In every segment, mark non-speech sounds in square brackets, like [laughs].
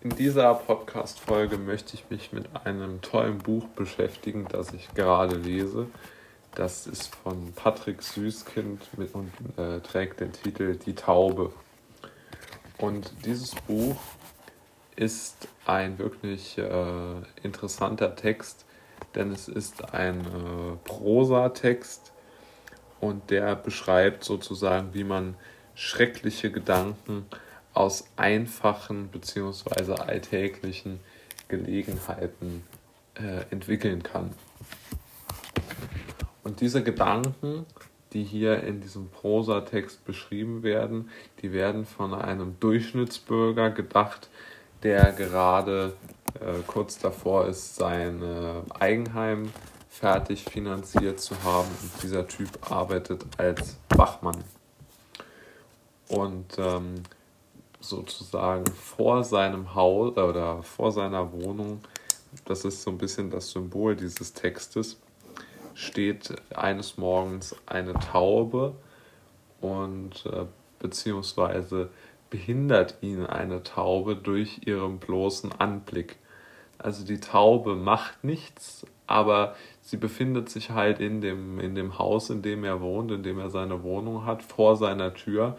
In dieser Podcast-Folge möchte ich mich mit einem tollen Buch beschäftigen, das ich gerade lese. Das ist von Patrick Süßkind mit, und äh, trägt den Titel Die Taube. Und dieses Buch ist ein wirklich äh, interessanter Text, denn es ist ein äh, Prosatext und der beschreibt sozusagen, wie man schreckliche Gedanken aus einfachen bzw. alltäglichen Gelegenheiten äh, entwickeln kann. Und diese Gedanken, die hier in diesem Prosatext beschrieben werden, die werden von einem Durchschnittsbürger gedacht, der gerade äh, kurz davor ist, sein äh, Eigenheim fertig finanziert zu haben. Und dieser Typ arbeitet als Wachmann. Und ähm, sozusagen vor seinem Haus oder vor seiner Wohnung, das ist so ein bisschen das Symbol dieses Textes, steht eines Morgens eine Taube und äh, beziehungsweise behindert ihn eine Taube durch ihren bloßen Anblick. Also die Taube macht nichts, aber sie befindet sich halt in dem, in dem Haus, in dem er wohnt, in dem er seine Wohnung hat, vor seiner Tür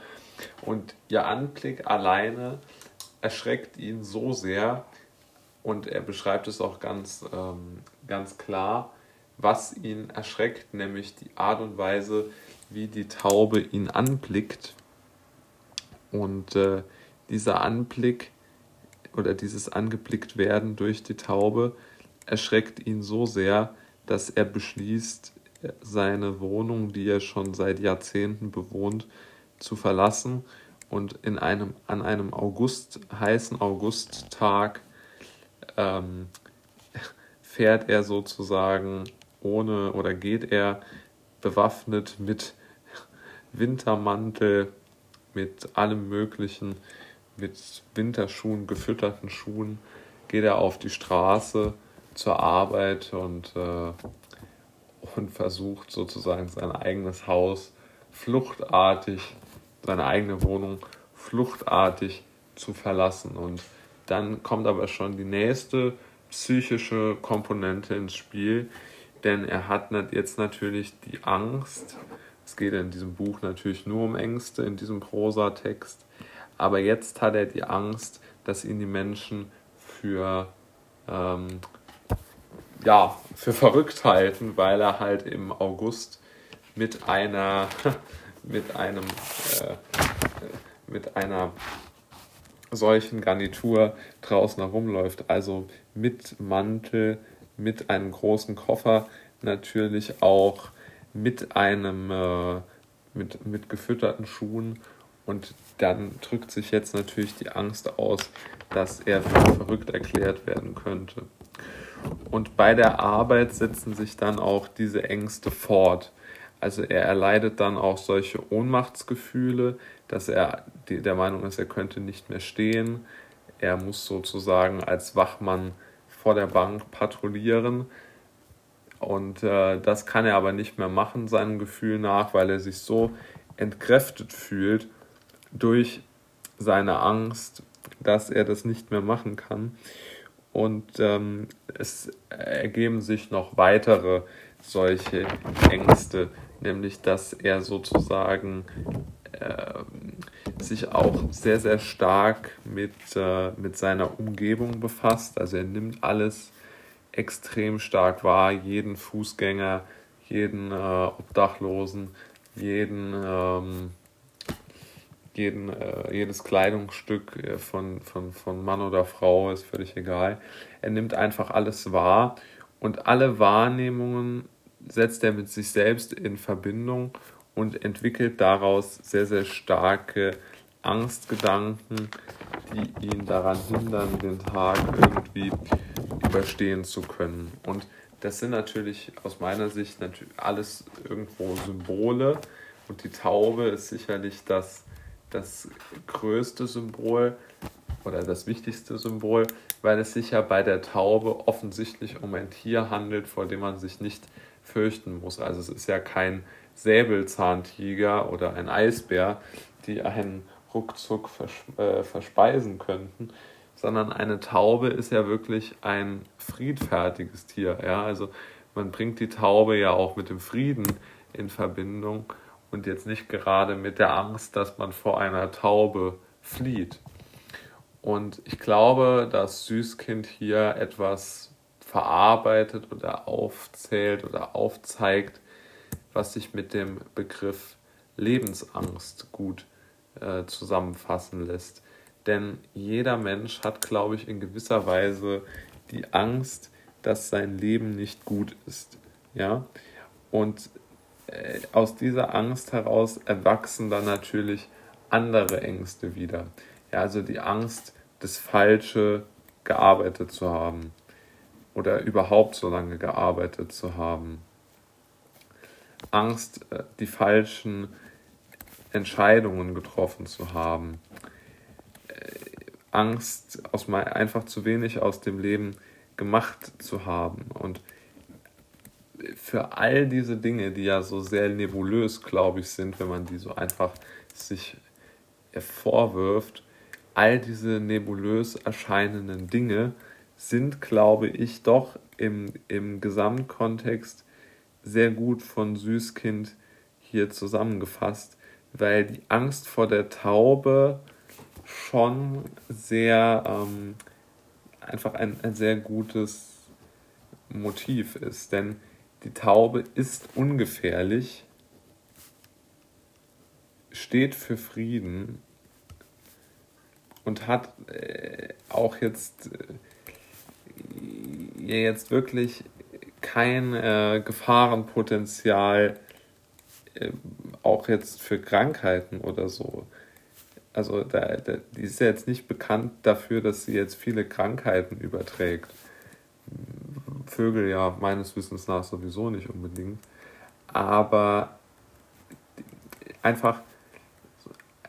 und ihr Anblick alleine erschreckt ihn so sehr und er beschreibt es auch ganz, ähm, ganz klar, was ihn erschreckt, nämlich die Art und Weise, wie die Taube ihn anblickt. Und äh, dieser Anblick oder dieses angeblickt werden durch die Taube erschreckt ihn so sehr, dass er beschließt, seine Wohnung, die er schon seit Jahrzehnten bewohnt, zu verlassen und in einem, an einem August, heißen Augusttag ähm, [laughs] fährt er sozusagen ohne oder geht er bewaffnet mit [laughs] Wintermantel, mit allem Möglichen, mit Winterschuhen, gefütterten Schuhen, geht er auf die Straße zur Arbeit und, äh, und versucht sozusagen sein eigenes Haus fluchtartig seine eigene Wohnung fluchtartig zu verlassen. Und dann kommt aber schon die nächste psychische Komponente ins Spiel, denn er hat jetzt natürlich die Angst, es geht in diesem Buch natürlich nur um Ängste, in diesem Prosatext, aber jetzt hat er die Angst, dass ihn die Menschen für, ähm, ja, für verrückt halten, weil er halt im August mit einer [laughs] mit einem äh, mit einer solchen Garnitur draußen herumläuft, also mit Mantel, mit einem großen Koffer, natürlich auch mit einem äh, mit, mit gefütterten Schuhen und dann drückt sich jetzt natürlich die Angst aus, dass er für verrückt erklärt werden könnte. Und bei der Arbeit setzen sich dann auch diese Ängste fort. Also er erleidet dann auch solche Ohnmachtsgefühle, dass er der Meinung ist, er könnte nicht mehr stehen. Er muss sozusagen als Wachmann vor der Bank patrouillieren. Und äh, das kann er aber nicht mehr machen, seinem Gefühl nach, weil er sich so entkräftet fühlt durch seine Angst, dass er das nicht mehr machen kann. Und ähm, es ergeben sich noch weitere solche Ängste, nämlich dass er sozusagen äh, sich auch sehr, sehr stark mit, äh, mit seiner Umgebung befasst. Also er nimmt alles extrem stark wahr, jeden Fußgänger, jeden äh, Obdachlosen, jeden, ähm, jeden, äh, jedes Kleidungsstück äh, von, von, von Mann oder Frau, ist völlig egal. Er nimmt einfach alles wahr und alle Wahrnehmungen setzt er mit sich selbst in Verbindung und entwickelt daraus sehr, sehr starke Angstgedanken, die ihn daran hindern, den Tag irgendwie überstehen zu können. Und das sind natürlich aus meiner Sicht natürlich alles irgendwo Symbole und die Taube ist sicherlich das, das größte Symbol oder das wichtigste Symbol, weil es sich ja bei der Taube offensichtlich um ein Tier handelt, vor dem man sich nicht fürchten muss. Also es ist ja kein Säbelzahntiger oder ein Eisbär, die einen ruckzuck äh, verspeisen könnten, sondern eine Taube ist ja wirklich ein friedfertiges Tier. Ja? Also man bringt die Taube ja auch mit dem Frieden in Verbindung und jetzt nicht gerade mit der Angst, dass man vor einer Taube flieht. Und ich glaube, dass Süßkind hier etwas verarbeitet oder aufzählt oder aufzeigt, was sich mit dem Begriff Lebensangst gut äh, zusammenfassen lässt. Denn jeder Mensch hat, glaube ich, in gewisser Weise die Angst, dass sein Leben nicht gut ist. Ja? Und äh, aus dieser Angst heraus erwachsen dann natürlich andere Ängste wieder. Ja, also die Angst, das Falsche gearbeitet zu haben oder überhaupt so lange gearbeitet zu haben. Angst, äh, die falschen Entscheidungen getroffen zu haben. Angst, aus mal einfach zu wenig aus dem Leben gemacht zu haben. Und für all diese Dinge, die ja so sehr nebulös, glaube ich, sind, wenn man die so einfach sich vorwirft, all diese nebulös erscheinenden Dinge sind, glaube ich, doch im, im Gesamtkontext sehr gut von Süßkind hier zusammengefasst, weil die Angst vor der Taube schon sehr ähm, einfach ein, ein sehr gutes Motiv ist. Denn die Taube ist ungefährlich, steht für Frieden und hat äh, auch jetzt, äh, jetzt wirklich kein äh, Gefahrenpotenzial, äh, auch jetzt für Krankheiten oder so. Also da, da, die ist ja jetzt nicht bekannt dafür, dass sie jetzt viele Krankheiten überträgt. Vögel ja meines Wissens nach sowieso nicht unbedingt. Aber einfach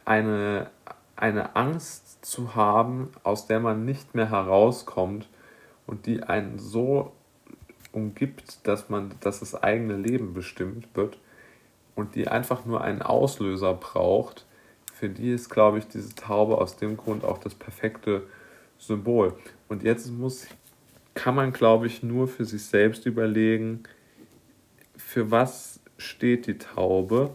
eine, eine Angst zu haben, aus der man nicht mehr herauskommt und die einen so umgibt, dass man, dass das eigene Leben bestimmt wird und die einfach nur einen Auslöser braucht, für die ist, glaube ich, diese Taube aus dem Grund auch das perfekte Symbol. Und jetzt muss, kann man, glaube ich, nur für sich selbst überlegen, für was steht die Taube?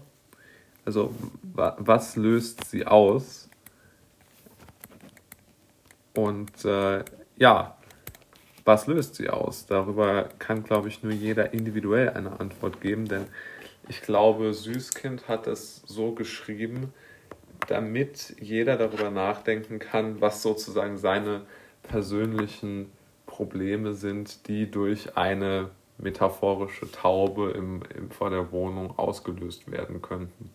Also was löst sie aus? Und äh, ja, was löst sie aus? Darüber kann, glaube ich, nur jeder individuell eine Antwort geben, denn ich glaube, Süßkind hat es so geschrieben, damit jeder darüber nachdenken kann, was sozusagen seine persönlichen Probleme sind, die durch eine metaphorische Taube im, im, vor der Wohnung ausgelöst werden könnten.